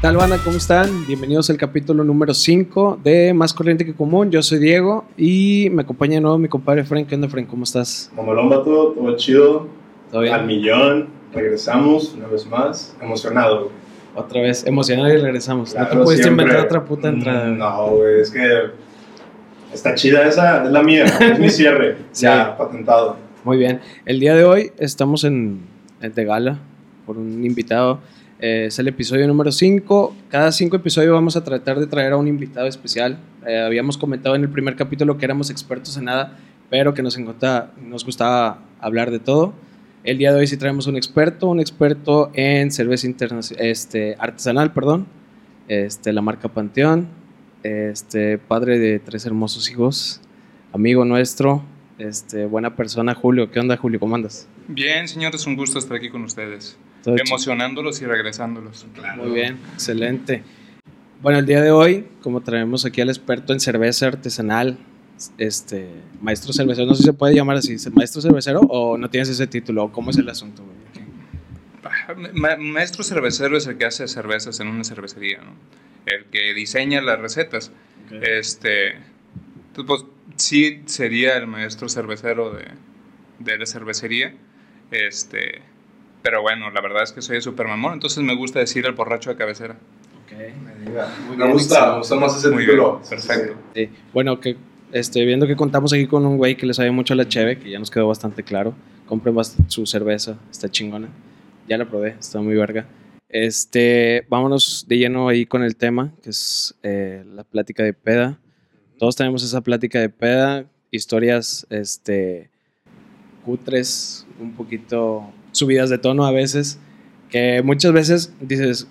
tal, banda? ¿Cómo están? Bienvenidos al capítulo número 5 de Más Corriente que Común. Yo soy Diego y me acompaña de nuevo mi compadre Frank. ¿Qué onda, Frank? ¿Cómo estás? Mamalón, vato, todo chido. ¿Todo bien? Al millón. Regresamos una vez más. Emocionado. güey. Otra vez, emocionado y regresamos. ¿No te Claro, pudiste siempre. inventar otra puta Mm, entrada? No, güey, es que está chida esa, es la mía, es mi cierre. Sí. Ya, patentado. Muy bien. El día de hoy estamos en, en de gala por un invitado. Eh, es el episodio número 5. Cada cinco episodios vamos a tratar de traer a un invitado especial. Eh, habíamos comentado en el primer capítulo que éramos expertos en nada, pero que nos, encanta- nos gustaba hablar de todo. El día de hoy sí traemos un experto, un experto en cerveza este, artesanal, perdón, este, la marca Panteón, este, padre de tres hermosos hijos, amigo nuestro, este, buena persona, Julio. ¿Qué onda, Julio? ¿Cómo andas? Bien, señores, un gusto estar aquí con ustedes. Emocionándolos y regresándolos. Muy bien, excelente. Bueno, el día de hoy, como traemos aquí al experto en cerveza artesanal, este, maestro cervecero, no sé si se puede llamar así, maestro cervecero o no tienes ese título, o cómo es el asunto, güey? Ah, ma- maestro cervecero es el que hace cervezas en una cervecería, ¿no? El que diseña las recetas. Este, pues sí sería el maestro cervecero de, de la cervecería. Este, pero bueno, la verdad es que soy súper mamón, entonces me gusta decir el borracho de cabecera. Me diga. Muy Me bien, gusta, me gusta más ese Muy título. bien, Sí, sí, perfecto. sí. Sí, Bueno, que este, viendo que contamos aquí con un güey que le sabe mucho a la cheve, que ya nos quedó bastante claro. Compren su cerveza, está chingona. Ya la probé, está muy verga. Este, vámonos de lleno ahí con el tema, que es eh, la plática de peda. Todos tenemos esa plática de peda, historias este, cutres, un poquito subidas de tono a veces, que muchas veces dices,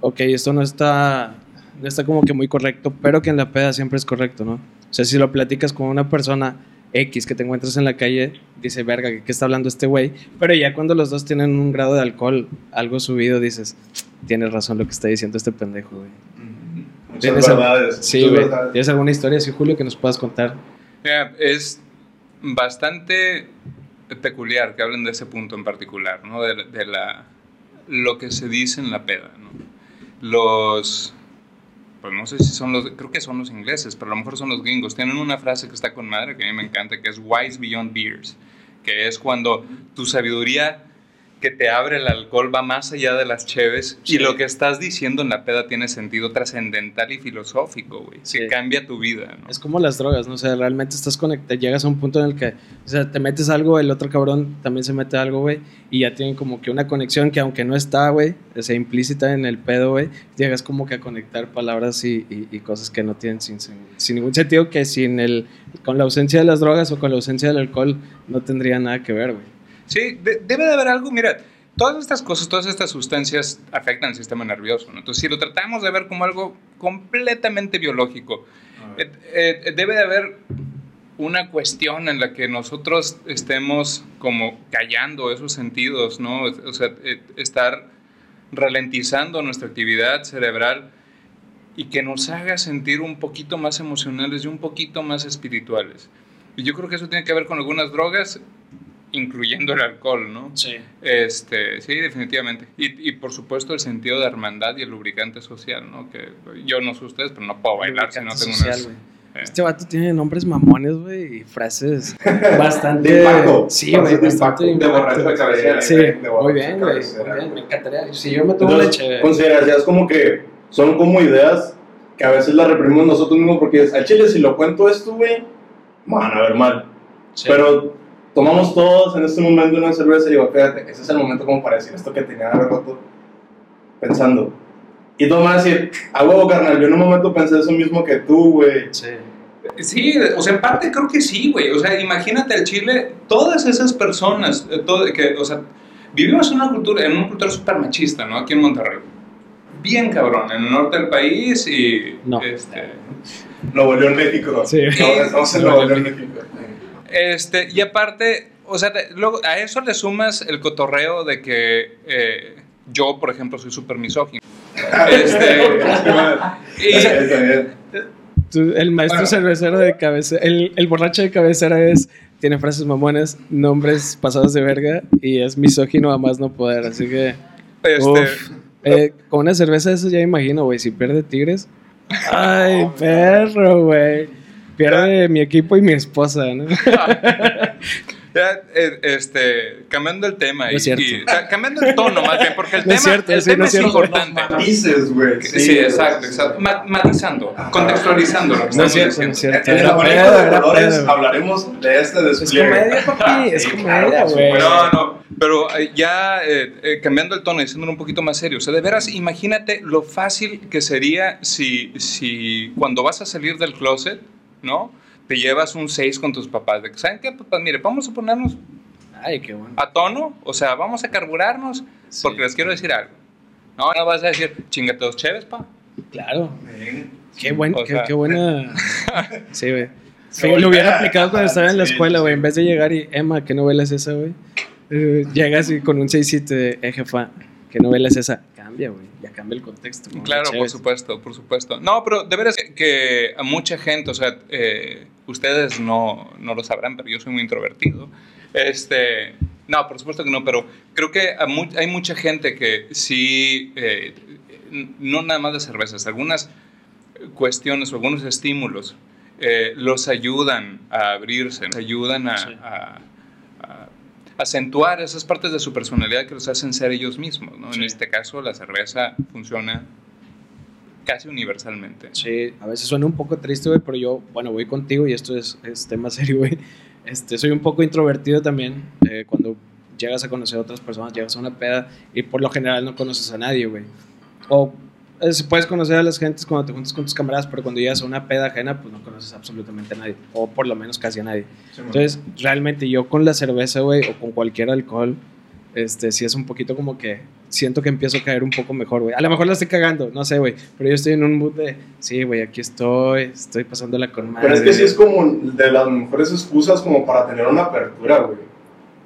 ok, esto no está, no está como que muy correcto, pero que en la peda siempre es correcto, ¿no? O sea, si lo platicas con una persona X que te encuentras en la calle, dice, verga, ¿qué, está hablando este güey? Pero ya cuando los dos tienen un grado de alcohol algo subido, dices, tienes razón lo que está diciendo este pendejo, güey. ¿Tienes verdades. Sí, güey. ¿Tienes alguna historia así, Julio, que nos puedas contar? Mira, es bastante peculiar que hablen de ese punto en particular, ¿no? De, de la, lo que se dice en la peda, ¿no? Los, pues no sé si son los, creo que son los ingleses, pero a lo mejor son los gringos. Tienen una frase que está con madre, que a mí me encanta, que es wise beyond beers, que es cuando tu sabiduría que te abre el alcohol va más allá de las cheves Sí. y lo que estás diciendo en la peda tiene sentido trascendental y filosófico, güey, Sí. que cambia tu vida, ¿no? Es como las drogas, ¿no? O sea, realmente estás conectado, llegas a un punto en el que, o sea, te metes algo, el otro cabrón también se mete algo, güey, y ya tienen como que una conexión que aunque no está, güey, o sea, implícita en el pedo, güey, llegas como que a conectar palabras y, y- y cosas que no tienen sin, sin, sin ningún sentido, que sin el, con la ausencia de las drogas o con la ausencia del alcohol no tendría nada que ver, güey. Sí, de- debe de haber algo, mira, todas estas cosas, todas estas sustancias afectan el sistema nervioso, ¿no? Entonces, si lo tratamos de ver como algo completamente biológico, eh, eh, debe de haber una cuestión en la que nosotros estemos como callando esos sentidos, ¿no? O sea, eh, estar ralentizando nuestra actividad cerebral y que nos haga sentir un poquito más emocionales y un poquito más espirituales. Y yo creo que eso tiene que ver con algunas drogas, incluyendo el alcohol, ¿no? Sí. Este, sí, definitivamente. Y, y por supuesto el sentido de hermandad y el lubricante social, ¿no? Que yo no sé ustedes, pero no puedo bailar si no tengo Social, unas... eh, Este vato tiene nombres mamones, güey, y frases bastante... De impacto. Sí, güey, Frases de bastante impacto. De borracho de cabecera. Sí, De muy bien, güey. cabecera. Muy bien, me encantaría. Si yo me tomo leche... considerarías como que son como ideas que a veces las reprimimos nosotros mismos porque al chile si lo cuento esto, güey, me van a ver mal. Sí. Pero tomamos todos en este momento una cerveza y digo, fíjate, ese es el momento como para decir esto que tenía hace rato pensando. Y tú me vas a decir, a huevo, carnal, yo en un momento pensé eso mismo que tú, güey. Sí. Sí, o sea, en parte creo que sí, güey. O sea, imagínate al Chile, todas esas personas, eh, todo, que, o sea, vivimos en una cultura, en una cultura súper machista, ¿no? Aquí en Monterrey. Bien cabrón, en el norte del país y... No. Este, Nuevo León, México. Sí. Ahora estamos en Nuevo León, México. Este, y aparte, o sea, te- luego a eso le sumas el cotorreo de que eh, yo, por ejemplo, soy súper misógino. Este, y- el maestro Bueno. cervecero de cabecera, el, el borracho de cabecera es, tiene frases mamones, nombres pasados de verga y es misógino a más no poder, así que Este, Uf. Eh, con una cerveza esas ya me imagino, güey. Si pierde Tigres. Ay, perro, güey. Pierde mi equipo y mi esposa, ¿no? Ya, eh, este, cambiando el tema No y, es cierto. y- ca- cambiando el tono más bien, porque el No es tema, cierto, el sí, tema no es es importante. Matices, güey. Sí, exacto, exacto. Ma- matizando, contextualizando lo que No es estamos cierto, no diciendo. es cierto. En abanico pedo, de pedo. hablaremos de este Es despliegue. comedia, papi. Es comedia, güey. No, no, pero eh, ya eh, eh, cambiando el tono y siendo un poquito más serio, o sea, de veras, imagínate lo fácil que sería si, si cuando vas a salir del closet, ¿no? Te llevas un 6 con tus papás, de que, ¿saben qué, papás? Mire, vamos a ponernos Ay, qué bueno. a tono, o sea, vamos a carburarnos, Sí. porque les quiero decir algo. No, no vas a decir, chingate dos chéves, pa. Claro. Qué, buen, qué, sea- qué buena. Sí, güey. Sí, lo hubiera aplicado cuando estaba en la escuela, güey. En vez de llegar y, Emma, ¿qué novela es esa, güey? Eh, llegas y con un seisito de, eh, jefa, ¿qué novela es esa? Cambia, güey. Ya cambia el contexto. ¿no? Claro, por supuesto, por supuesto. No, pero de veras que, que a mucha gente, o sea, eh, ustedes no, no lo sabrán, pero yo soy muy introvertido. Este, no, por supuesto que no, pero creo que hay mucha gente que sí, eh, no nada más de cervezas, algunas cuestiones o algunos estímulos eh, los ayudan a abrirse, los ayudan a, Sí. a- a acentuar esas partes de su personalidad que los hacen ser ellos mismos. ¿no? En Sí. este caso, la cerveza funciona casi universalmente. Sí, a veces suena un poco triste, güey, pero yo, bueno, voy contigo y esto es, es tema serio, güey. Este, soy un poco introvertido también. eh, cuando llegas a conocer a otras personas, llegas a una peda y por lo general no conoces a nadie, güey. O si puedes conocer a las gentes cuando te juntas con tus camaradas, pero cuando llegas a una peda ajena, pues no conoces absolutamente a nadie. O por lo menos casi a nadie. Sí, man. Entonces, realmente yo con la cerveza, güey, o con cualquier alcohol, este, sí es un poquito como que siento que empiezo a caer un poco mejor, güey. A lo mejor la estoy cagando, no sé, güey, pero yo estoy en un mood de, sí, güey, aquí estoy, estoy pasándola con madre. Pero es que sí es como de las mejores excusas como para tener una apertura, güey.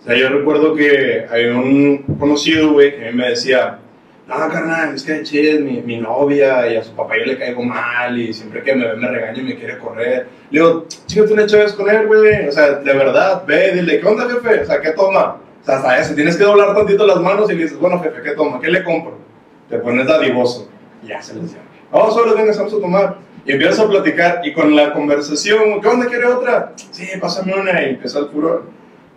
O sea, yo recuerdo que hay un conocido, güey, que a mí me decía, no, carnal, es que es mi, mi novia y a su papá yo le caigo mal y siempre que me ve me regaña y me quiere correr. Le digo, chingate una chévere con él, güey. O sea, de verdad, ve, dile, ¿qué onda, jefe? O sea, ¿qué toma? O sea, hasta eso, tienes que doblar tantito las manos y le dices, bueno, jefe, ¿qué toma? ¿Qué le compro? Te pones dadivoso. Ya se les llama. Vamos, solo venga, vamos a tomar. Y empiezas a platicar y con la conversación, ¿qué onda quiere otra? Sí, pásame una y empieza el furor.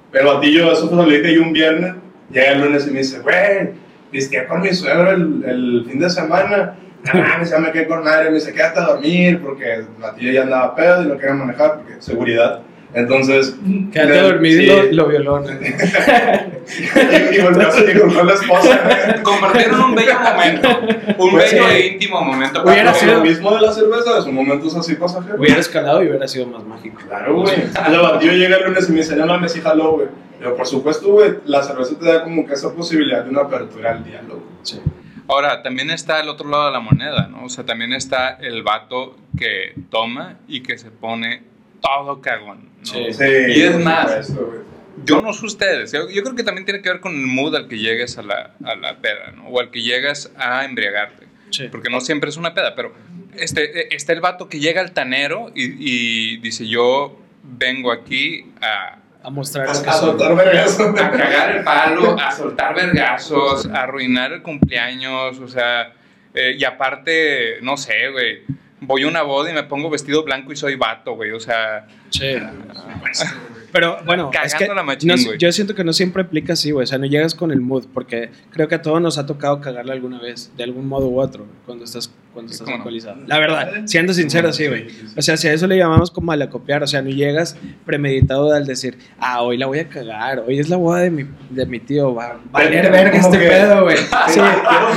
Pero a ti yo, eso fue lo que dije yo un viernes, llega el lunes y me dice, güey, viste con mi suegro el, el fin de semana. Mames, ya me quedé con madre, me dice, quédate a dormir porque la tía ya andaba pedo y no quería manejar porque seguridad. Entonces, Quédate dormido y sí. lo, lo violó. y, y volvió a la esposa. Compartieron un bello momento, un Pues bello sí. e íntimo momento. Hubiera Lo sido- mismo de la cerveza, de sus momentos así pasajeros. Hubiera escalado y hubiera sido más mágico. Claro, güey. Yo llegué el lunes y me dice, no mames, sí jaló, güey. Pero por supuesto, güey, la cerveza te da como que esa posibilidad de una apertura al diálogo. Sí. Ahora, también está el otro lado de la moneda, ¿no? O sea, también está el vato que toma y que se pone todo cagón, ¿no? Sí. Y es más, supuesto. Yo no sé ustedes, yo, yo creo que también tiene que ver con el mood al que llegues a la, a la peda, ¿no? O al que llegas a embriagarte. Sí. Porque no siempre es una peda, pero este, está el vato que llega al tanero y, y dice, yo vengo aquí a, A mostrar A, que a soltar vergas. a cagar el palo, a soltar vergazos, a arruinar el cumpleaños, o sea, eh, y aparte, no sé, güey, voy a una boda y me pongo vestido blanco y soy vato, güey, o sea, Sí. Pero bueno, es que machín, no- yo siento que no siempre aplica así, güey. O sea, no llegas con el mood, porque creo que a todos nos ha tocado cagarle alguna vez, de algún modo u otro, cuando estás, cuando estás cómo no. alcoholizado. La verdad, siendo sincero, sí, güey. O sea, si a eso le llamamos como al acopiar, o sea, no llegas premeditado al decir, ah, hoy la voy a cagar, hoy es la boda de mi, de mi tío, va a valer Pero verga este que- pedo, güey. Sí.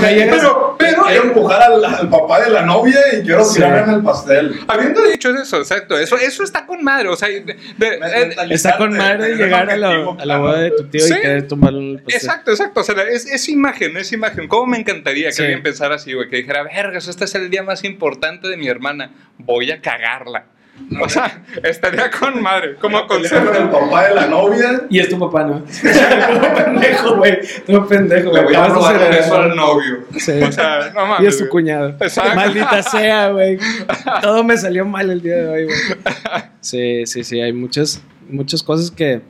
Pero, pero quiero empujar al, al papá de la novia y quiero Sí. tirar en el pastel. Habiendo dicho eso, exacto, eso, eso está con madre, o sea, de- de- eh, Está con madre llegar a la, a la boda de tu tío Sí. y querer tomarle el pastel. exacto, exacto, o sea, es, es imagen, es imagen, cómo me encantaría que Sí. alguien pensara así, güey, que dijera, vergas, este es el día más importante de mi hermana, voy a cagarla. O sea, estaría con madre, como Con concepto. el papá de la novia. Y es tu papá, ¿no? Todo pendejo, güey. Todo pendejo, Le voy a ser- beso al novio. Sí. O sea, no mames. Y es su cuñado. Exacto. Maldita sea, güey. Todo me salió mal el día de hoy, güey. Sí, sí, sí. Hay muchas, muchas cosas que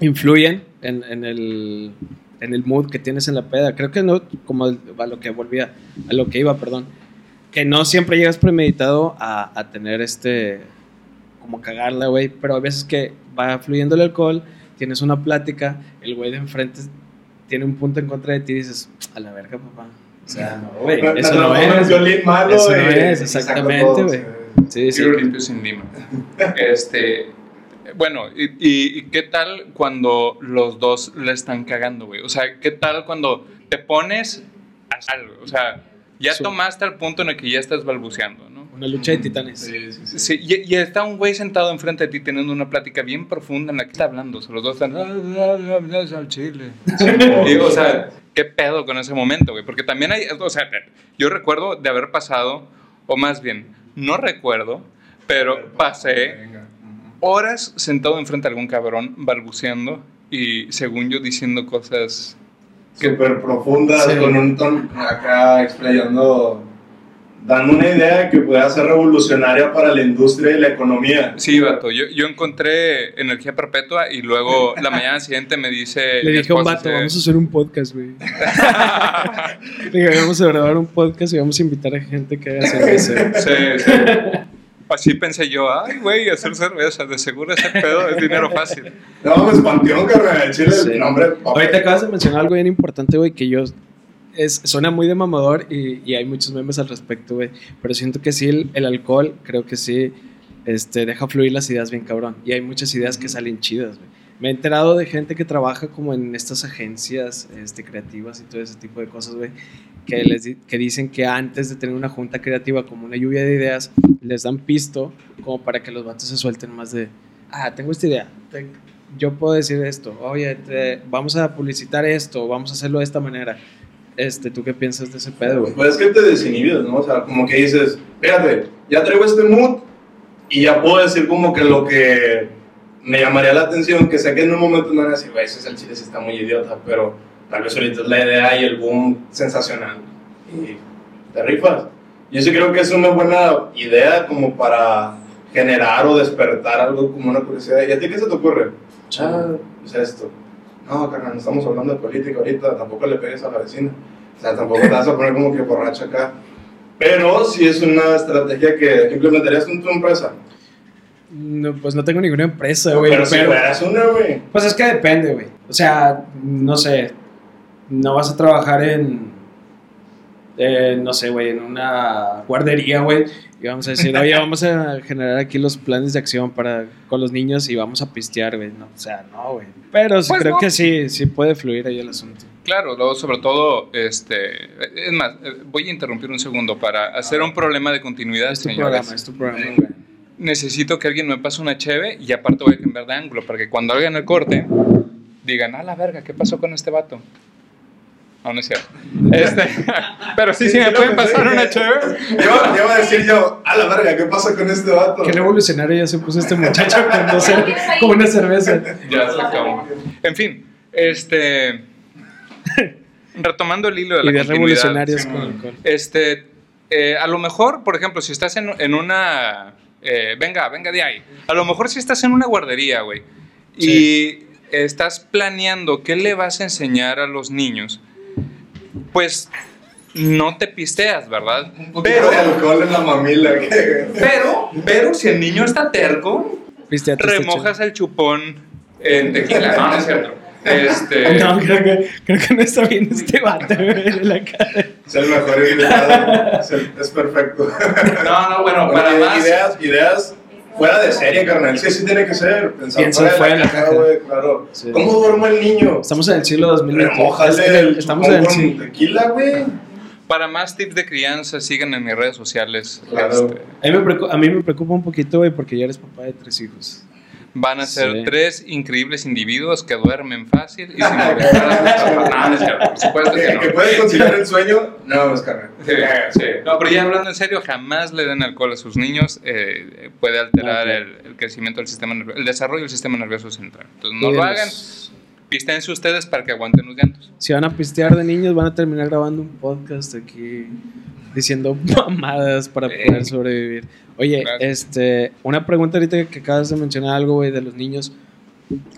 influyen en, en el, en el mood que tienes en la peda. Creo que no, como a lo que volvía, a lo que iba, perdón, que no siempre llegas premeditado a, a tener este, como cagarla, güey, pero a veces que va fluyendo el alcohol, tienes una plática, el güey de enfrente tiene un punto en contra de ti y dices, a la verga, papá. O sea, no, eso no es. violín malo. Eso no y- es, exactamente, güey. sí. Sí, sí. Limpio sin lima. Este, bueno, y, y- y qué tal cuando los dos le están cagando, güey? O sea, ¿qué tal cuando te pones a algo? O sea, ya Su- tomaste al punto en el que ya estás balbuceando, ¿no? Una lucha de titanes. Sí, sí, sí. Sí, y, y está un güey sentado enfrente de ti teniendo una plática bien profunda en la que está hablando. O sea, los dos están. "Ah, al chile. Y, o sea, ¿qué pedo con ese momento, güey? Porque también hay. O sea, yo recuerdo de haber pasado, o más bien, no recuerdo, pero pasé. Horas sentado enfrente de algún cabrón balbuceando y, según yo, diciendo cosas. Súper profundas, Sí. con un tono acá explayando, dando una idea que pueda ser revolucionaria para la industria y la economía. Sí, vato, yo, yo encontré energía perpetua y luego la mañana siguiente me dice. Le dije a un vato, vamos a hacer un podcast, güey. Le dije, vamos a grabar un podcast y vamos a invitar a gente que haga cerveza. Sí, sí. Así pensé yo, ay, güey, hacer cerveza, de seguro ese pedo es dinero fácil. No mames, panteón, carnal, chile, Sí. el nombre. Ahorita acabas de mencionar algo bien importante, güey, que yo... Es, suena muy de mamador y, y hay muchos memes al respecto, güey. Pero siento que sí, el, el alcohol, creo que sí, este, deja fluir las ideas bien cabrón. Y hay muchas ideas que salen chidas, güey. Me he enterado de gente que trabaja como en estas agencias este, creativas y todo ese tipo de cosas, güey. Que, les di- que dicen que antes de tener una junta creativa como una lluvia de ideas, les dan pisto como para que los vatos se suelten más de, ah, tengo esta idea, yo puedo decir esto, oye, te- vamos a publicitar esto, vamos a hacerlo de esta manera. Este, ¿Tú qué piensas de ese pedo, güey? Pues es que te desinhibes, ¿no? O sea, como que dices, fíjate, ya traigo este mood y ya puedo decir como que lo que me llamaría la atención, que sé que en un momento me van a decir, güey, ese es el chile, sí está muy idiota, pero tal vez ahorita es la idea y el boom sensacional. Y te rifas. Yo sí creo que es una buena idea como para generar o despertar algo como una curiosidad. ¿Y a ti qué se te ocurre? Ah, pues esto. No, carnal, no estamos hablando de política ahorita, tampoco le pegues a la vecina. O sea, tampoco te vas a poner como que borracho acá. Pero sí es una estrategia que implementarías en tu empresa. No, pues no tengo ninguna empresa, güey. pero si fueras una, güey. Pues es que depende, güey. O sea, no sé. No vas a trabajar en. eh, no sé, güey, en una guardería, güey. Y vamos a decir, oye, vamos a generar aquí los planes de acción para con los niños y vamos a pistear, güey. No, o sea, no, güey. Pero sí, Pues creo no. que sí, sí puede fluir ahí el asunto. Claro, luego sobre todo, este, es más, eh, voy a interrumpir un segundo para hacer un problema de continuidad, Es tu señores. programa, es tu programa, güey. Necesito que alguien me pase una cheve y aparte voy a cambiar de ángulo para que cuando hagan el corte digan, a la verga, ¿qué pasó con este vato? No, no es cierto. Este, pero sí, sí, me pueden pasar una cheve. Yo, yo iba a decir yo, a la verga, ¿qué pasa con este vato? Qué revolucionario ya se puso este muchacho con, dos cer- con una cerveza. Ya se acabó. En fin, este. Retomando el hilo de la Ideas revolucionarias sí, con. Este, eh, a lo mejor, por ejemplo, si estás en, en una... eh, venga, venga de ahí. A lo mejor si estás en una guardería, güey, y estás planeando qué le vas a enseñar a los niños, pues no te pisteas, ¿verdad? Un poquito de alcohol en la mamila. que- Pero, pero si el niño está terco, Pisteate este remojas el chupón en tequila. No, no es cierto. Este. No, creo que, creo que no está bien este vato, de la cara. Es el mejor invitado. es, el- es perfecto. no, no, bueno, para más... Ideas, ideas fuera de serie, carnal. Sí, sí tiene que ser. Pensar Piensa fuera de la caja. güey, claro. Sí. ¿Cómo duerme el niño? Estamos en el siglo 2020. Remójale el Estamos en el siglo. con tequila, güey. Para más tips de crianza, sigan en mis redes sociales. Claro. Este, A mí, me preocupa, a mí me preocupa un poquito, güey, porque ya eres papá de tres hijos. Van a ser Sí. tres increíbles individuos que duermen fácil y sin molestar a sus papás. No, no es cierto, por supuesto que no. que puedes conciliar el sueño. No, pues, carnal. Sí, sí. No, pero ya hablando en serio, jamás le den alcohol a sus niños. eh, puede alterar el, el crecimiento del sistema nervioso, el desarrollo del sistema nervioso central. Entonces, no lo hagan. Pistense ustedes para que aguanten los llantos. Si van a pistear de niños, van a terminar grabando un podcast aquí diciendo mamadas para Sí. poder sobrevivir. Oye, Gracias. este, una pregunta ahorita que acabas de mencionar algo, güey, de los niños.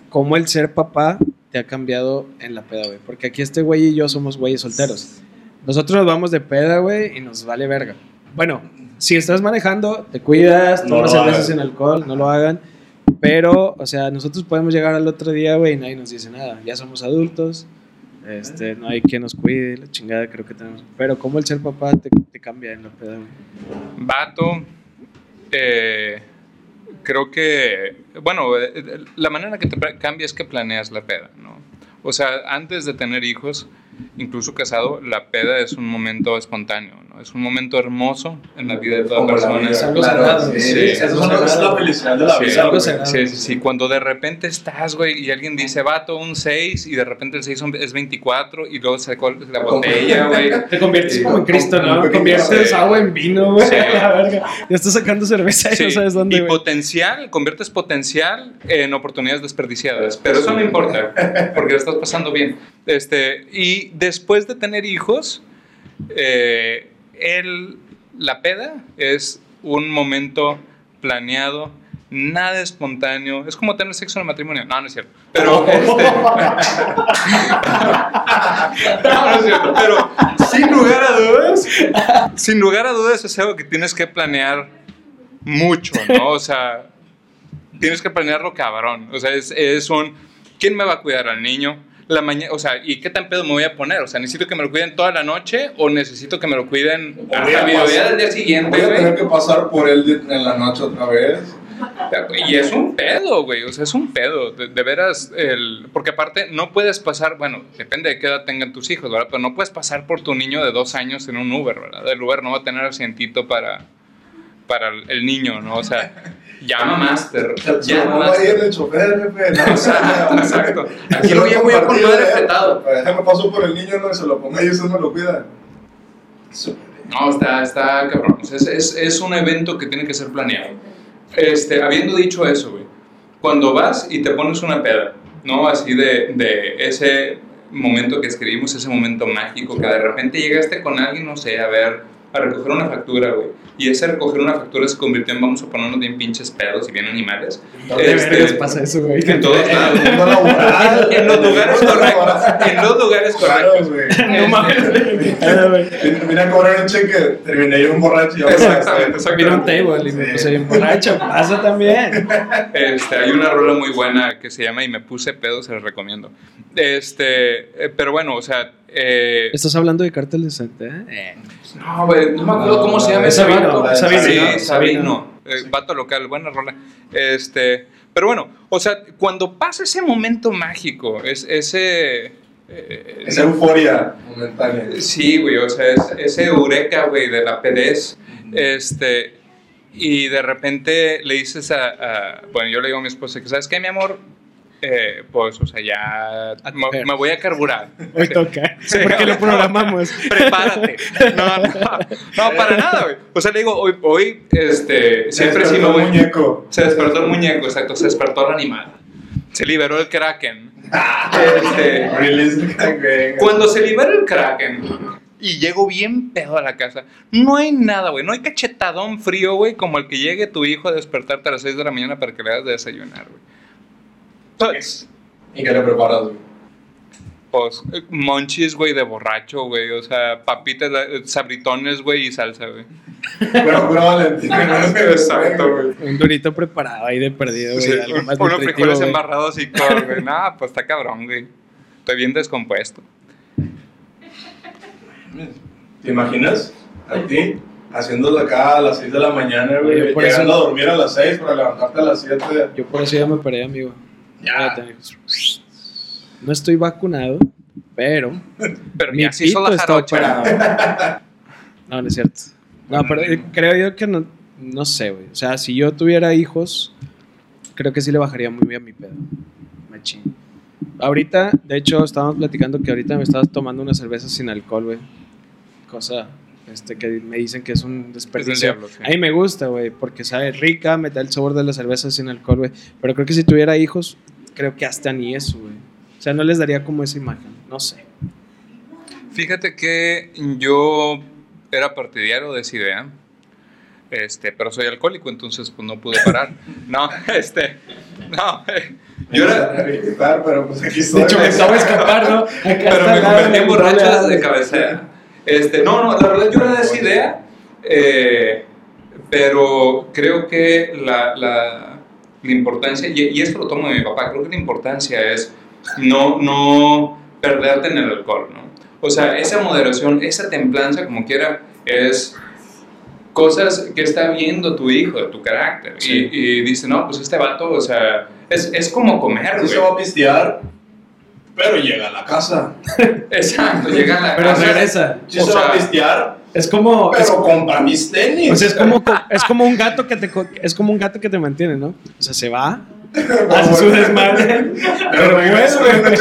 ¿Cómo el ser papá te ha cambiado en la peda, güey? Porque aquí este güey y yo somos güeyes solteros. Nosotros nos vamos de peda, güey, y nos vale verga. Bueno, si estás manejando, te cuidas, No tomas cervezas sin alcohol, no lo hagan. Pero, o sea, nosotros podemos llegar al otro día, güey, y nadie nos dice nada. Ya somos adultos, este, no hay quien nos cuide, la chingada creo que tenemos. Pero como el ser papá te, cambia en la peda, güey. Vato, eh, creo que, bueno, eh, la manera que te cambia es que planeas la peda, ¿no? O sea, antes de tener hijos, incluso casado, la peda es un momento espontáneo, ¿no? Es un momento hermoso en la vida de toda Como persona. Es algo claro, sagrado, sí, sí, sí, es algo la felicidad de la Sí, vida, algo güey. sagrado. Sí, sí, sí. Cuando de repente estás, güey, y alguien dice, vato, un 6, y de repente el 6 es 24, y luego sacó la botella, güey. Te conviertes Sí, como en Cristo, ¿no? un Conviertes agua en vino, güey. Sí. La verga. Ya estás sacando cerveza y Sí, no sabes dónde, y güey. potencial, conviertes potencial en oportunidades desperdiciadas. Pero eso no importa, porque lo estás pasando bien. Este, y después de tener hijos, eh, el, la peda es un momento planeado, nada espontáneo. Es como tener sexo en el matrimonio. No, no es cierto. Pero, este, no, no es cierto. Pero, sin lugar a dudas, sin lugar a dudas es algo que tienes que planear mucho, ¿no? O sea, tienes que planearlo cabrón. O sea, es, es un, ¿quién me va a cuidar al niño? La mañana, o sea, ¿y qué tan pedo me voy a poner? O sea, ¿necesito que me lo cuiden toda la noche o necesito que me lo cuiden hasta a mi día del día siguiente, Voy a tener que pasar por él en la noche otra vez. Y es un pedo, güey. O sea, es un pedo. De, de veras, el, porque aparte no puedes pasar, bueno, depende de qué edad tengan tus hijos, ¿verdad? Pero no puedes pasar por tu niño de dos años en un Uber, ¿verdad? El Uber no va a tener asientito para, para el niño, ¿no? O sea, llama Master. Se lo Llama pongo ahí en el chofer, jefe. No, Exacto, exacto. Aquí lo llevo yo con madre apretado. Déjame paso por el niño, no, se lo pongo ahí y usted me lo cuida. No, está, está cabrón. Es, es, es un evento que tiene que ser planeado. Este, habiendo dicho eso, güey, cuando vas y te pones una peda, ¿no? Así de, de ese momento que escribimos, ese momento mágico, que de repente llegaste con alguien, no sé, a ver, a recoger una factura, güey. Y ese recoger una factura se convirtió en vamos a ponernos bien pinches pedos y bien animales. ¿Dónde Este, pasa eso, güey? En todos lados. En. En los lugares correctos. En los lugares correctos. güey. No mames. Vine a cobrar un cheque, terminé yo un borracho Exactamente, exactamente. Vino un table y me puse bien borracho. Pasa también. Este, hay una rola muy buena que se llama Y me puse pedo, se la recomiendo. Este, eh, pero bueno, o sea, eh, Estás hablando de Cártel de Santa, ¿eh? no, güey, no me acuerdo cómo se llama Es ese Sabino, es Sabino, Sí, ¿no? Sabino. Eh, vato local, buena rola. Este, pero bueno, o sea, cuando pasa ese momento mágico, es, ese... eh, Esa euforia momentánea. Sí, güey, o sea, es, ese eureka, güey, de la pedez, este, y de repente le dices a, a- bueno, yo le digo a mi esposa que, ¿sabes qué, mi amor? Eh, pues, o sea, ya me, voy a carburar. Hoy toca. Porque lo programamos. Prepárate. No, no, no, para nada, güey. O sea, le digo, hoy, hoy este, siempre sí me voy. muñeco. Se despertó el muñeco, exacto, se despertó el animal. Se liberó el kraken. Este. Cuando se libera el Kraken y llego bien pedo a la casa, no hay nada, güey. No hay cachetadón frío, güey, como el que llegue tu hijo a despertarte a las 6 de la mañana para que le hagas de desayunar, güey. Pues, ¿Y qué le preparas, güey? pues, monchis, güey, de borracho, güey. O sea, papitas, sabritones, güey, y salsa, güey. Bueno, pura Valentina. ¿no? Exacto, güey. Un durito preparado ahí de perdido, güey. Sí, algo más unos frijoles güey. embarrados y todo, güey. No, pues está cabrón, güey. Estoy bien descompuesto. ¿Te imaginas? A ti, haciéndolo acá a las 6 de la mañana, güey. Llegando eso- a dormir a las 6 para levantarte a las 7. Yo por eso ya me paré, amigo. Ya. Tengo- No estoy vacunado, pero Pero mi ya se hizo pito la jarocha. No, no es cierto. No, pero creo yo que no, no sé, güey. O sea, si yo tuviera hijos, creo que sí le bajaría muy bien mi pedo. Machín. Ahorita, de hecho, estábamos platicando que ahorita me estabas tomando una cerveza sin alcohol, güey. Cosa este, que me dicen que es un desperdicio. diablo, sí. A mí me gusta, güey, porque sabe rica, me da el sabor de la cerveza sin alcohol, güey. Pero creo que si tuviera hijos, creo que hasta ni eso, güey. O sea, no les daría como esa imagen. No sé. Fíjate que yo era partidario de esa idea, este, pero soy alcohólico, entonces pues no pude parar. No, este, no, eh, Yo era- pero pues aquí De estoy. hecho, me de escapar, ¿no? Pero me convertí en borracho de cabecera. Este, no, no, la verdad yo era de esa idea, eh, pero creo que la, la, la importancia, y, y esto lo tomo de mi papá, creo que la importancia es no, no perderte en el alcohol, ¿no? O sea, esa moderación, esa templanza, como quiera, es cosas que está viendo tu hijo, de tu carácter. Sí. Y, y dice, no, pues este vato, o sea, es, es como comer, Sí se va a pistear, pero llega a la casa. Exacto, llega a la Pero casa. regresa. Sí se va a pistear, Es como. es- pero compra mis tenis. o sea, es como, es como un gato que te es como un gato que te mantiene, ¿no? O sea, se va, hace su desmadre, Pero vuelve,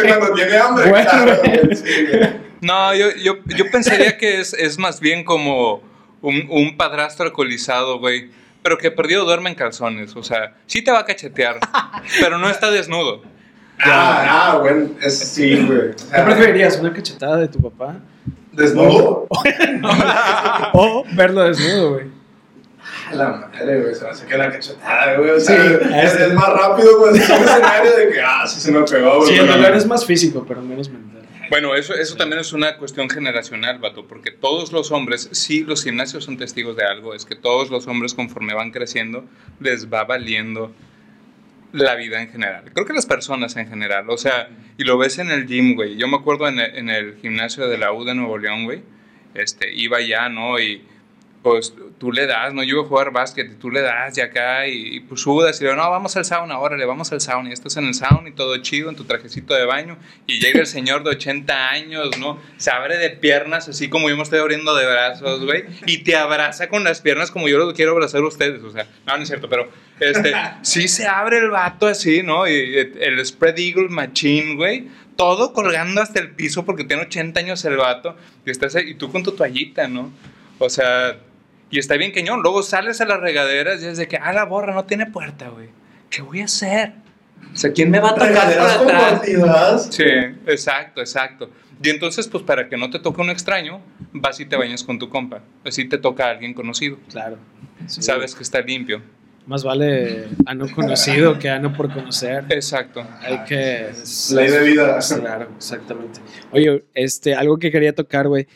cuando tiene hambre. Vuelve. claro, güey, sí, güey. No, yo, yo, yo pensaría que es, es más bien como un, un padrastro alcoholizado, güey. Pero que perdido duerme en calzones. O sea, sí te va a cachetear, pero no está desnudo. Ah, ah, bueno, es sí, güey. ¿Qué preferirías? ¿Una cachetada de tu papá? ¿Desnudo? O verlo desnudo, güey. A la madre, güey, se me hace que la cachetada, güey. O sea, Sí, es, más rápido, güey. Es un escenario de que, ah, sí se me pegó, güey. Sí, el dolor es más físico, pero menos mental. Bueno, eso, eso también es una cuestión generacional, vato, porque todos los hombres, sí, los gimnasios son testigos de algo, es que todos los hombres conforme van creciendo les va valiendo la vida en general. Creo que las personas en general, o sea, y lo ves en el gym, güey. Yo me acuerdo en el, en el gimnasio de la U de Nuevo León, güey, este, iba ya, ¿no? Y pues tú le das, ¿no? Yo iba a jugar básquet tú le das y acá y, y, pues sudas y digo, no, vamos al sauna, órale, vamos al sauna. Y estás en el sauna y todo chido, en tu trajecito de baño y llega el señor de 80 años, ¿no? Se abre de piernas así como yo me estoy abriendo de brazos, güey, y te abraza con las piernas como yo lo quiero abrazar a ustedes, o sea, no, no es cierto, pero este, sí se abre el vato así, ¿no? Y el spread eagle machine, güey, todo colgando hasta el piso porque tiene 80 años el vato y, estás y tú con tu toallita, ¿no? O sea, y está bien queñón. Luego sales a las regaderas y es de que, ah, la borra no tiene puerta, güey. ¿Qué voy a hacer? O sea, ¿quién me va a tocar por Regaderas atrás? compartidas. Sí, exacto, exacto. Y entonces, pues para que no te toque un extraño, vas y te bañas con tu compa. Así te toca a alguien conocido. Claro. Sí. Sabes que está limpio. Más vale ano conocido que ano por conocer. Exacto. Hay que. Ley de vida. Claro, exactamente. Oye, este, algo que quería tocar, güey.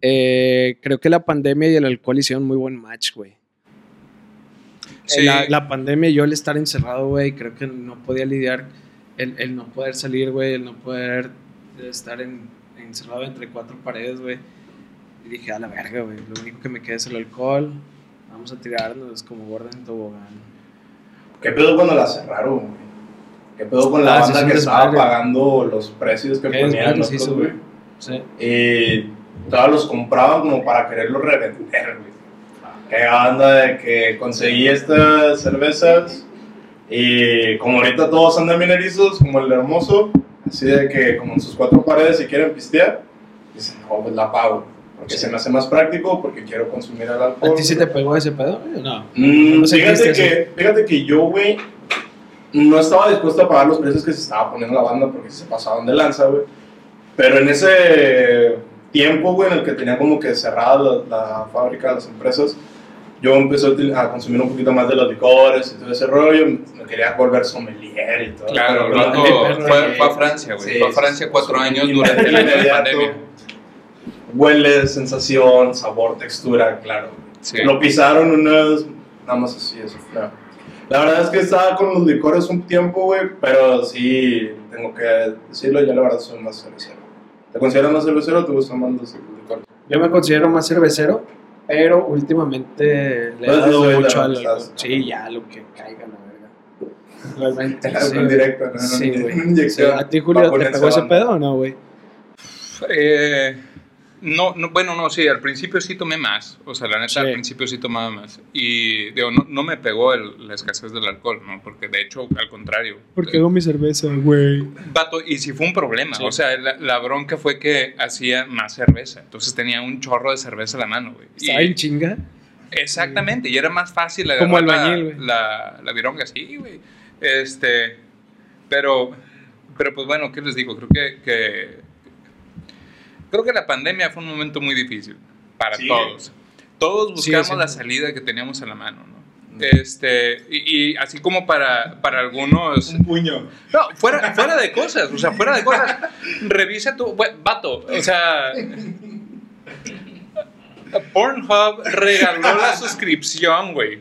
Eh, creo que la pandemia y el alcohol hicieron muy buen match, güey. Sí. La, la pandemia y yo el estar encerrado, güey, creo que no podía lidiar, el, el no poder salir, güey, el no poder estar en, encerrado entre cuatro paredes, güey. Y dije, a la verga, güey, lo único que me queda es el alcohol, vamos a tirarnos como gorda en tobogán. ¿Qué pedo cuando la cerraron, güey? ¿Qué pedo con la Ah, banda que estaba pagando los precios que ¿Qué ponían los güey? Sí. Y todos los compraban como para quererlos revender, güey. Que banda de que conseguí estas cervezas y como ahorita todos andan bien erizos, como el hermoso, así de que como en sus cuatro paredes si quieren pistear, dicen, no, pues la pago. Porque se me hace más práctico, porque quiero consumir el alcohol. ¿A ti sí te pegó ese pedo, güey? o No. Mm, ¿No fíjate, que, fíjate que yo, güey, no estaba dispuesto a pagar los precios que se estaba poniendo la banda porque se pasaban de lanza, güey. Pero en ese tiempo, güey, en el que tenía como que cerrada la, la fábrica, las empresas, yo empecé a consumir un poquito más de los licores y todo ese rollo. Me quería volver sommelier y todo. Claro, también, fue, fue a Francia, güey. Sí, fue a Francia cuatro sí. años durante Inmediato. pandemia. Huele, sensación, sabor, textura, claro. Sí. Lo pisaron unas. Nada más así, eso fue. La verdad es que estaba con los licores un tiempo, güey, pero sí, tengo que decirlo, yo la verdad soy más cervecero. ¿Te consideras más cervecero o te gustan más los licores? Yo me considero más cervecero, pero últimamente le he Pues, dado mucho al sí. Ya lo que caiga, la verga. Realmente. Sí, en directo, ¿no? Sí, güey. ¿A ti, Julio, te pegó ese pedo o no, güey? Eh, no, no, bueno, no, sí, al principio sí tomé más. O sea, la neta, Sí. al principio sí tomaba más. Y, digo, no, no me pegó el- la escasez del alcohol, ¿no? Porque de hecho, al contrario. Porque hago mi cerveza, güey. Vato, y si fue un problema. Sí. O sea, la, la bronca fue que hacía más cerveza. Entonces tenía un chorro de cerveza a la mano, güey. Estaba en chinga. Exactamente, y era más fácil Como agarrar la- albañil, güey. la, la vironga, sí, güey. Este, pero, pero pues bueno, ¿qué les digo? Creo que, que- creo que la pandemia fue un momento muy difícil para Sí. todos. Todos buscamos sí. la salida que teníamos a la mano, ¿no? Este, y, y así como para, para algunos. Un puño. No, fuera, fuera de cosas, o sea, fuera de cosas. Revisa tu. Vato, o sea. Pornhub regaló la suscripción, güey.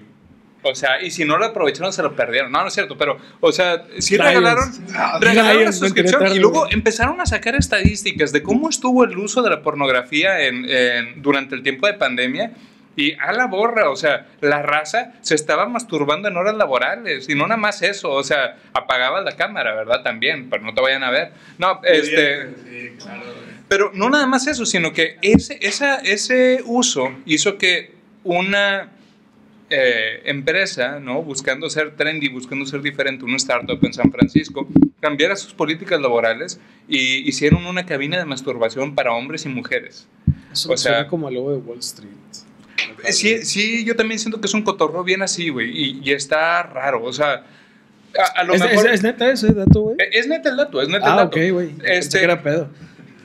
O sea, y si no lo aprovecharon, se lo perdieron. No, no es cierto, pero, o sea, sí Rayos. regalaron, Ah, regalaron la me enteré suscripción y luego empezaron a sacar estadísticas de cómo estuvo el uso de la pornografía en, en- durante el tiempo de pandemia. Y a la borra, o sea, la raza se estaba masturbando en horas laborales y no nada más eso, o sea, apagaba la cámara, ¿verdad? También, pero no te vayan a ver. No, este, Sí, claro, pero no nada más eso, sino que ese, esa, ese uso hizo que una eh, empresa, ¿no? buscando ser trendy, buscando ser diferente, una startup en San Francisco, cambiara sus políticas laborales y hicieron una cabina de masturbación para hombres y mujeres. Eso O sea- suena como algo de Wall Street. Eh, Sí, sí, yo también siento que es un cotorro bien así, güey, y, y está raro, o sea, a, a lo ¿Es, mejor... es- es neta ese dato, güey? Eh, es neta el dato, es neta el Ah, dato. ok, güey. Este- que era pedo.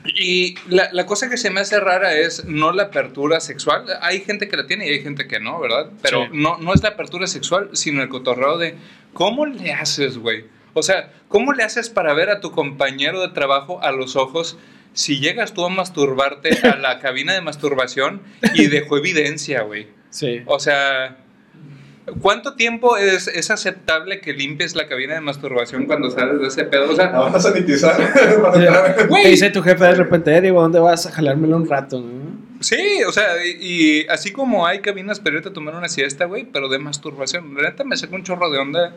Y la, la cosa que se me hace rara es no la apertura sexual. Hay gente que la tiene y hay gente que no, ¿verdad? Pero Sí. no, no es la apertura sexual, sino el cotorreo de cómo le haces, güey. O sea, ¿cómo le haces para ver a tu compañero de trabajo a los ojos si llegas tú a masturbarte a la cabina de masturbación y dejó evidencia, güey? Sí. O sea, ¿cuánto tiempo es, es aceptable que limpies la cabina de masturbación cuando sales de ese pedo? O sea, La van a sanitizar. Te dice tu jefe de repente, Diego, ¿dónde vas a jalármelo un rato? ¿no? Sí, o sea, y, y así como hay cabinas para irte a tomar una siesta, güey, pero de masturbación. La neta me sacó un chorro de onda.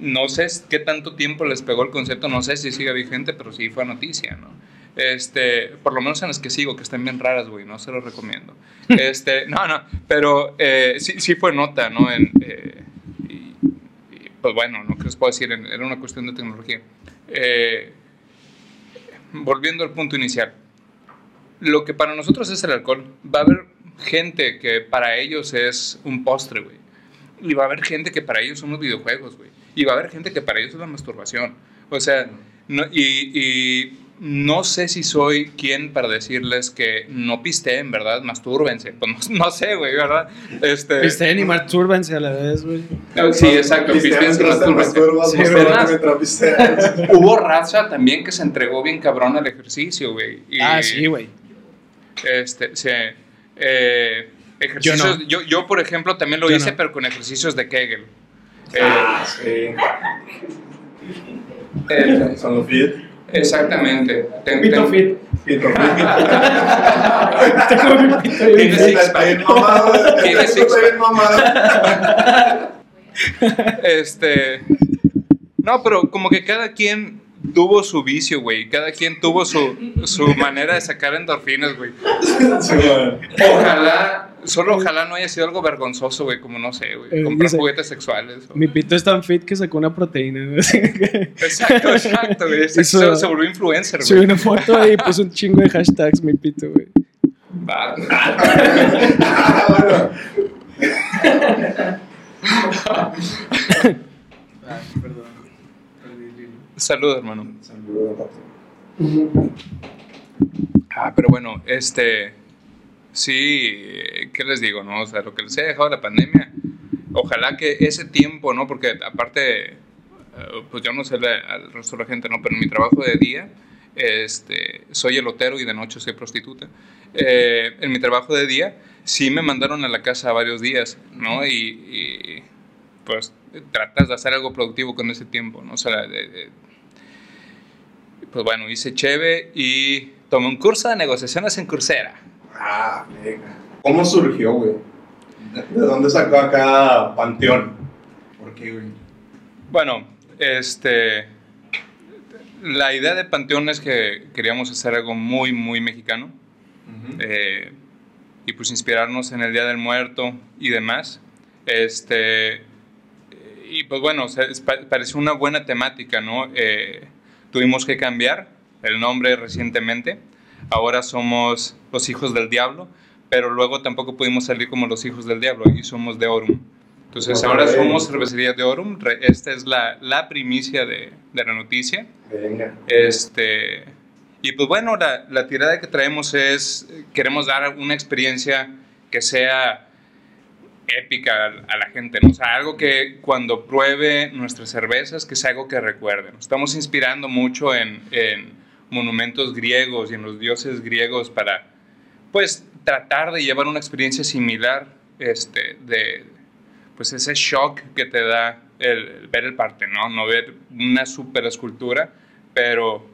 No sé qué tanto tiempo les pegó el concepto, no sé si sigue vigente, pero sí fue noticia, ¿no? Este, por lo menos en las que sigo, que están bien raras, güey, no se los recomiendo. Este, no, no, pero eh, sí, sí fue nota, ¿no? En, eh, y, y, pues bueno, ¿no? ¿Qué les puedo decir? En- Era una cuestión de tecnología. Eh, volviendo al punto inicial lo que para nosotros es el alcohol. Va a haber gente que para ellos es un postre, güey. Y va a haber gente que para ellos son los videojuegos, güey. Y va a haber gente que para ellos es la masturbación. O sea, no- y, y no sé si soy quien para decirles que no pisteen, ¿verdad? Mastúrbense. Pues no, no sé, güey, ¿verdad? Este, Pisteen y mastúrbense a la vez, güey. Sí, exacto. Pisteen y mastúrbense. Hubo raza también que se entregó bien cabrón al ejercicio, güey. Y- Ah, sí, güey. Este, sí. Eh, ejercicios, Yo no. yo, yo, por ejemplo, también lo Yo hice, no. pero con ejercicios de Kegel. Eh, Ah, sí. eh, Son los. Exactamente. Ten- Pito ten- fit. Pito fit. Tiene six. Tiene. Este. No, pero como que cada quien tuvo su vicio, güey. Cada quien tuvo su, su manera de sacar endorfinas, güey. Sí. Ojalá, solo ojalá no haya sido algo vergonzoso, güey, como no sé, güey. Eh, Comprar dice- juguetes sexuales. o- Mi pito es tan fit que sacó una proteína. güey. Exacto, exacto, güey. Se, volvió influencer, Subí güey. una foto y puse un chingo de hashtags mi pito, güey. Ah, bueno. perdón. Salud, hermano. Saludos. Ah, pero bueno, este. Sí, ¿qué les digo, no? O sea, lo que les ha dejado la pandemia, ojalá que ese tiempo, ¿no? Porque aparte, eh, pues yo no sé la- al resto de la gente, ¿no? Pero en mi trabajo de día, este, soy elotero y de noche soy prostituta. Eh, en mi trabajo de día, sí me mandaron a la casa varios días, ¿no? Y, y, pues tratas de hacer algo productivo con ese tiempo, ¿no? O sea, de- de- pues bueno, hice cheve y tomé un curso de negociaciones en Coursera. Ah, venga. ¿Cómo surgió, güey? ¿De de dónde sacó acá Panteón? ¿Por qué, güey? Bueno, este. La idea de Panteón es que queríamos hacer algo muy, muy mexicano. eh, y pues inspirarnos en el Día del Muerto y demás. Este. Y pues bueno, o sea, pareció una buena temática, ¿no? Eh, tuvimos que cambiar el nombre recientemente. Ahora somos los hijos del diablo, pero luego tampoco pudimos salir como los hijos del diablo y somos de Orum. Entonces ahora somos cervecería de Orum. Esta es la, la primicia de, de la noticia. Venga. Este, y pues bueno, la, la tirada que traemos es, queremos dar una experiencia que sea épica a la gente, ¿no? O sea, algo que cuando pruebe nuestras cervezas, que sea algo que recuerden. Estamos inspirando mucho en, en monumentos griegos y en los dioses griegos para, pues, tratar de llevar una experiencia similar, este, de, pues, ese shock que te da el, ver el Partenón, no ver una super escultura, pero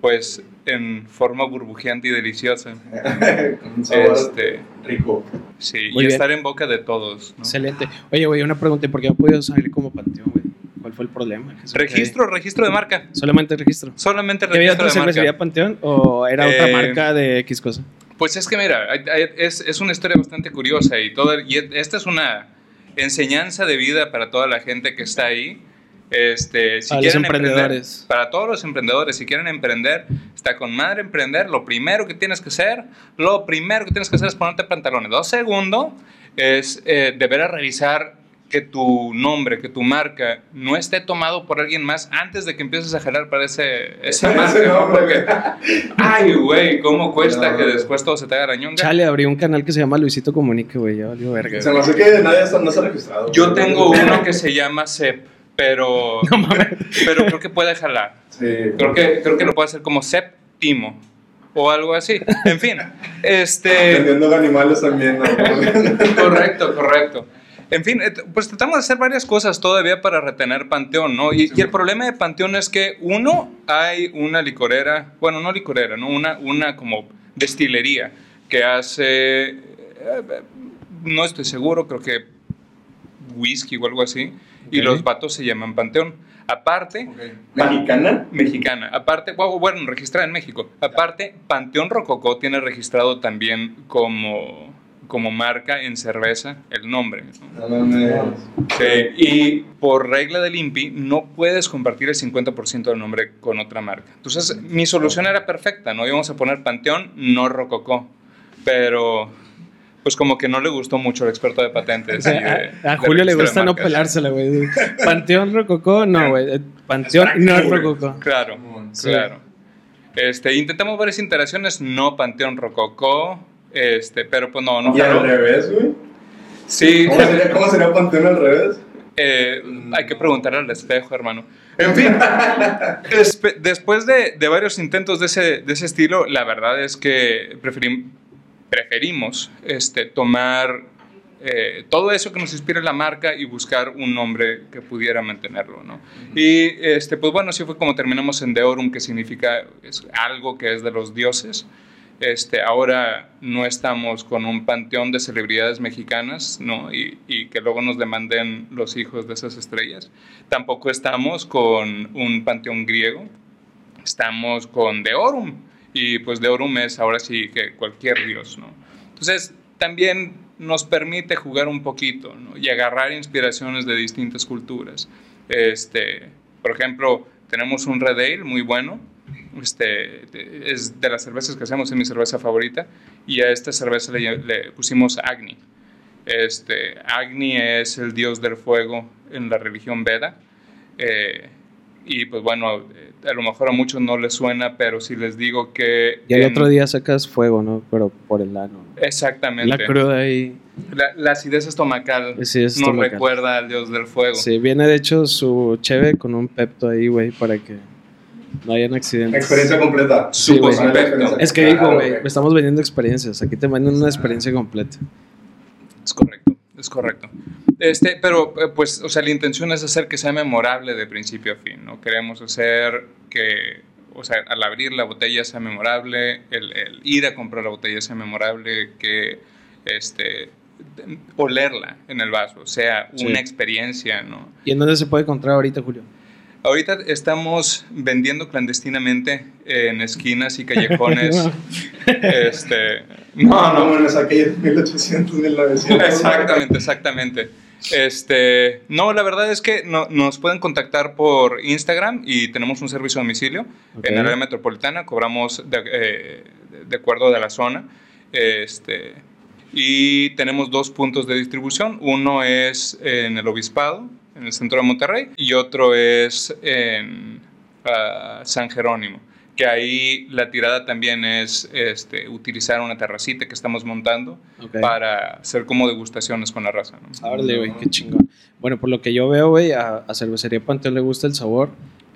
pues en forma burbujeante y deliciosa. Con un sabor Este, rico. sí, Muy y bien. estar en boca de todos. ¿no? Excelente. Oye, güey, una pregunta. ¿y ¿Por qué no pudieron salir como panteón, güey? ¿Cuál fue el problema? ¿Qué se- Registro, registro de marca. Solamente registro. Solamente ¿Y ¿Había registro otra de marca. cervecería Panteón o era otra Eh, marca de X cosa? Pues es que mira, es, es una historia bastante curiosa y, toda, y esta es una enseñanza de vida para toda la gente que está ahí. Este, si Para los quieren emprender- emprendedores. para todos los emprendedores, si quieren emprender, está con madre emprender. Lo primero que tienes que hacer, lo primero que tienes que hacer es ponerte pantalones. Lo segundo es eh, deber revisar que tu nombre, que tu marca no esté tomado por alguien más antes de que empieces a jalar para ese, esa marca. Porque, ay, güey, ¿cómo cuesta No, que después todo se te haga ñonga? Chale, abrí un canal que se llama Luisito Comunique, güey. Ya valió verga. Se me hace que nadie está, no se ha registrado. Yo tengo uno que se llama CEP, pero, pero creo que puede jalar. Sí. Creo que, creo que lo puede hacer como séptimo o algo así. En fin, este... Vendiendo animales también. ¿no? correcto, correcto. En fin, pues tratamos de hacer varias cosas todavía para retener Panteón, ¿no? Y, Sí. y el problema de Panteón es que, uno, hay una licorera, bueno, no licorera, ¿no? Una, una como destilería que hace, eh, no estoy seguro, creo que whisky o algo así, y los vatos se llaman Panteón. Aparte, ¿Mexicana? mexicana. Aparte, bueno, registrada en México. Aparte, Panteón Rococó tiene registrado también como, como marca en cerveza el nombre. y por regla del INPI no puedes compartir el 50% del nombre con otra marca. Entonces, mi solución era perfecta, ¿no? Íbamos a poner Panteón, no Rococó. Pero, pues como que no le gustó mucho el experto de patentes. O de- a, Julio le gusta no pelársela, güey. Panteón Rococó, no, güey. Eh, Panteón no es Rococó. Claro. Sí. Claro. Este, intentamos varias iteraciones, no Panteón Rococó, este, pero pues no, no Y al revés, güey. Sí, ¿Cómo sería, ¿Cómo sería Panteón al revés? eh, hay que preguntarle al espejo, hermano. En fin, después de, de varios intentos de ese, de ese estilo, la verdad es que preferim- preferimos este, tomar eh, todo eso que nos inspira la marca y buscar un nombre que pudiera mantenerlo, ¿no? Y este, pues bueno, así fue como terminamos en Deorum, que significa es algo que es de los dioses. Este, ahora no estamos con un panteón de celebridades mexicanas, ¿no? Y, y que luego nos demanden los hijos de esas estrellas. Tampoco estamos con un panteón griego, estamos con Deorum. Y pues Deorum es ahora sí que cualquier dios, ¿no? Entonces, también nos permite jugar un poquito, ¿no? Y agarrar inspiraciones de distintas culturas. Este, por ejemplo, tenemos un Red Ale muy bueno, este, es de las cervezas que hacemos, es mi cerveza favorita, y a esta cerveza le, le pusimos Agni. Este, Agni es el dios del fuego en la religión Veda. eh, y pues bueno, a lo mejor a muchos no les suena, pero si les digo que... Y el en- otro día sacas fuego, ¿no? Pero por el ano. Exactamente. La cruda ahí. La, la acidez estomacal Sí, es nos recuerda al dios del fuego. Sí, viene de hecho su cheve con un pepto ahí, güey, para que no hayan accidentes. Experiencia completa. Sí, hay experiencia. Es que digo, güey, estamos vendiendo experiencias. Aquí te mandan una experiencia completa. Es correcto, es correcto. Este, pero, eh, pues, o sea, la intención es hacer que sea memorable de principio a fin, ¿no? Queremos hacer que, o sea, al abrir la botella sea memorable, el, el ir a comprar la botella sea memorable, que, este, olerla en el vaso sea Sí. una experiencia, ¿no? ¿Y en dónde se puede encontrar ahorita, Julio? Ahorita estamos vendiendo clandestinamente en esquinas y callejones. este, no, no, Como en los aquellos 1800, 1900. Exactamente, exactamente. Este, no, la verdad es que no- nos pueden contactar por Instagram y tenemos un servicio a domicilio en el área metropolitana, cobramos de, eh, de acuerdo de la zona. Este, y tenemos dos puntos de distribución, uno es en el Obispado, en el centro de Monterrey, y otro es en ah, San Jerónimo, que ahí la tirada también es este, utilizar una terracita que estamos montando para hacer como degustaciones con la raza. ¿no? Órale, güey, qué chingón. Bueno, por lo que yo veo, güey, a, a Cervecería Panteón le gusta el sabor,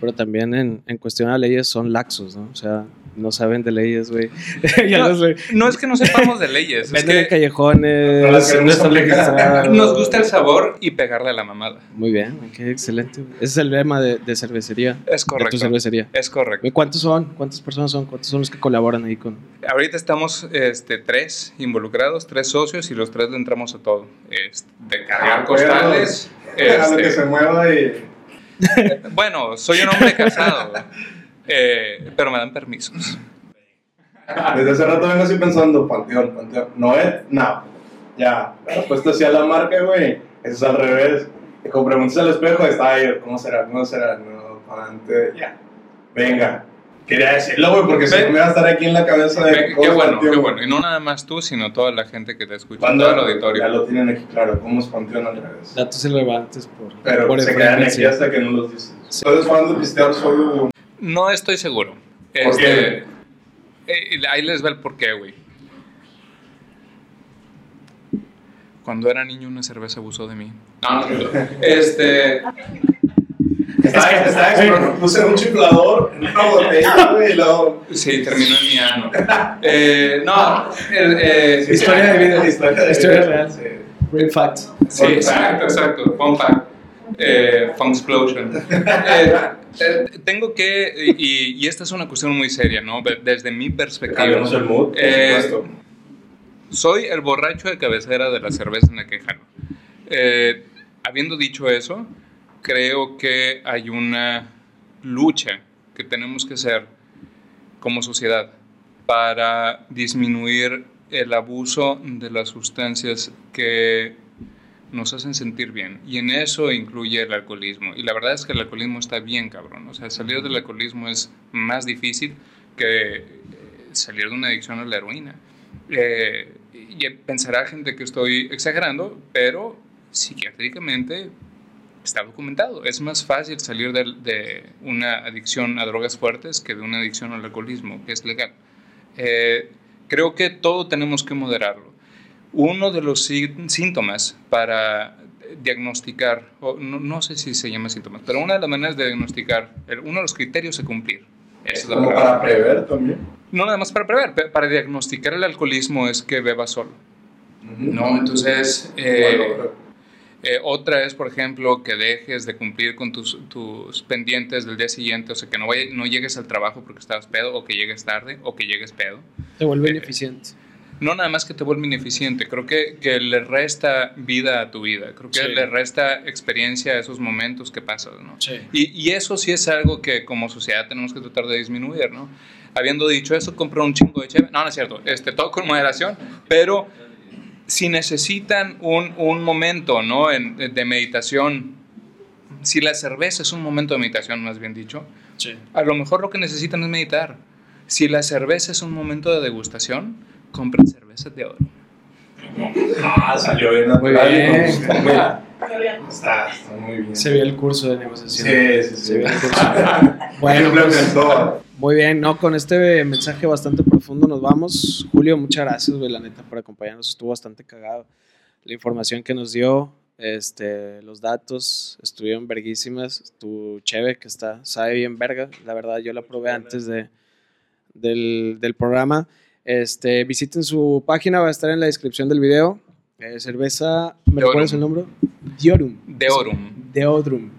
pero también en, en cuestión a leyes son laxos, ¿no? O sea, no saben de leyes, güey. No, es que no sepamos de leyes, es que callejones, No están nos gusta el sabor y pegarle a la mamada. Muy bien, qué excelente. Ese es el lema de, de cervecería, Es de tu correcto. cervecería. Es correcto. Güey, ¿Cuántos son? ¿Cuántas personas son? ¿Cuántos son los que colaboran ahí con...? Ahorita estamos este, tres involucrados, tres socios y los tres le entramos a todo. Este, de cargar Ah, costales. A lo que este, se mueva y. bueno, soy un hombre casado, eh, pero me dan permisos. Desde hace rato vengo así pensando, Panteón, Panteón. Noet, no. Ya, la respuesta hacia la marca, güey. Eso es al revés. Y como preguntas al espejo, está ahí, ¿cómo será? ¿Cómo será? No, Panteón. Ya. Venga. Quería decirlo, güey, porque si Ve- no me va a estar aquí en la cabeza de. Ve- ¿cómo Qué bueno, Panteón, qué bueno. Y no nada más tú, sino toda la gente que te escucha, Cuando todo el Ya auditorio. lo tienen aquí claro, ¿cómo es Panteón al revés? Datos irrelevantes por, Pero por se quedan aquí hasta que no los dices. Sí. Entonces, fan de pistear solo. No estoy seguro. ¿Por Este, eh, ahí les va el porqué, güey. Cuando era niño una cerveza abusó de mí. No, no, no. Estaba, estaba puse un chiflador en una botella, y luego. sí, terminó en mi ano. Eh, no, el, eh, Historia de vida. Historia de Historia vida. real. Sí. Real fact. Sí, exacto, exacto. Fun fact. Eh, fun explosion. Eh, eh, tengo que, y, y esta es una cuestión muy seria, ¿no? Desde mi perspectiva. Cambiamos el mood, por Eh, supuesto. Soy el borracho de cabecera de la cerveza en la que jalo. Eh, habiendo dicho eso, creo que hay una lucha que tenemos que hacer como sociedad para disminuir el abuso de las sustancias que nos hacen sentir bien. Y en eso incluye el alcoholismo. Y la verdad es que el alcoholismo está bien, cabrón. O sea, salir del alcoholismo es más difícil que eh, salir de una adicción a la heroína. Eh, y pensará gente que estoy exagerando, pero psiquiátricamente está documentado. Es más fácil salir de, de una adicción a drogas fuertes que de una adicción al alcoholismo, que es legal. Eh, creo que todo tenemos que moderarlo. Uno de los sí- síntomas para diagnosticar, o no, no sé si se llama síntomas, pero una de las maneras de diagnosticar, uno de los criterios a cumplir, es la para prever también. no nada más para prever, para diagnosticar el alcoholismo es que beba solo. No, entonces, eh, Bueno, eh, otra es, por ejemplo, que dejes de cumplir con tus, tus pendientes del día siguiente, o sea, que no, vaya- no llegues al trabajo porque estabas pedo, o que llegues tarde, o que llegues pedo. Te vuelve Eh, ineficiente. No nada más que te vuelve ineficiente, creo que, que le resta vida a tu vida, creo que Sí. le resta experiencia a esos momentos que pasas, ¿no? Sí. Y, y eso sí es algo que como sociedad tenemos que tratar de disminuir, ¿no? Habiendo dicho eso, compra un chingo de cheve. No, no es cierto, este, todo con moderación, pero si necesitan un, un momento, ¿no? En- de meditación, si la cerveza es un momento de meditación, más bien dicho, Sí. a lo mejor lo que necesitan es meditar. Si la cerveza es un momento de degustación, compren cervezas de oro. Ah, salió bien Muy bien. Está, está muy bien. Se vio el curso de negociación. Sí, sí, sí. Se vio el curso. bueno, pues, muy bien, ¿no? Con este mensaje bastante profundo nos vamos. Julio, muchas gracias, güey, la neta, por acompañarnos. Estuvo bastante cagado. La información que nos dio, este, los datos, estuvieron verguísimas. Tu cheve, que está, sabe bien verga. La verdad, yo la probé antes de, del, del programa. Este, visiten su página, va a estar en la descripción del video. Eh, cerveza, ¿me Deorum. recuerdas el nombre? Diorum. Deorum. Deodrum.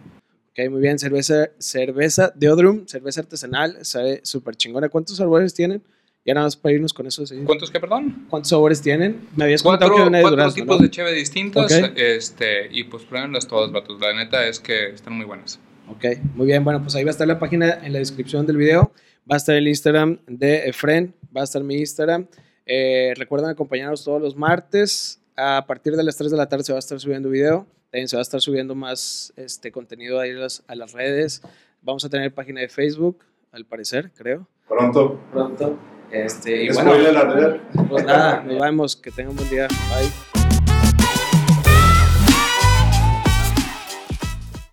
Ok, muy bien. Cerveza, cerveza Deodrum, cerveza artesanal, sabe súper chingona. ¿Cuántos sabores tienen? Ya nada más para irnos con eso. ¿sí? ¿Cuántos que, perdón? ¿Cuántos sabores tienen? Me habías Cuatro, contado que una de cuatro durazno, tipos ¿no? de cheve distintas. Este, y pues pruébenlas todas, vatos. La neta es que están muy buenas. Ok, muy bien. Bueno, pues ahí va a estar la página en la descripción del video. Va a estar el Instagram de Efren. Va a estar mi Instagram. Eh, recuerden acompañarnos todos los martes. A partir de las 3 de la tarde se va a estar subiendo video. También se va a estar subiendo más este, contenido ahí a las, a las redes. Vamos a tener página de Facebook, al parecer, creo. Pronto. Pronto. Este, y bueno, pues nada, nos vemos. Que tengan un buen día. Bye.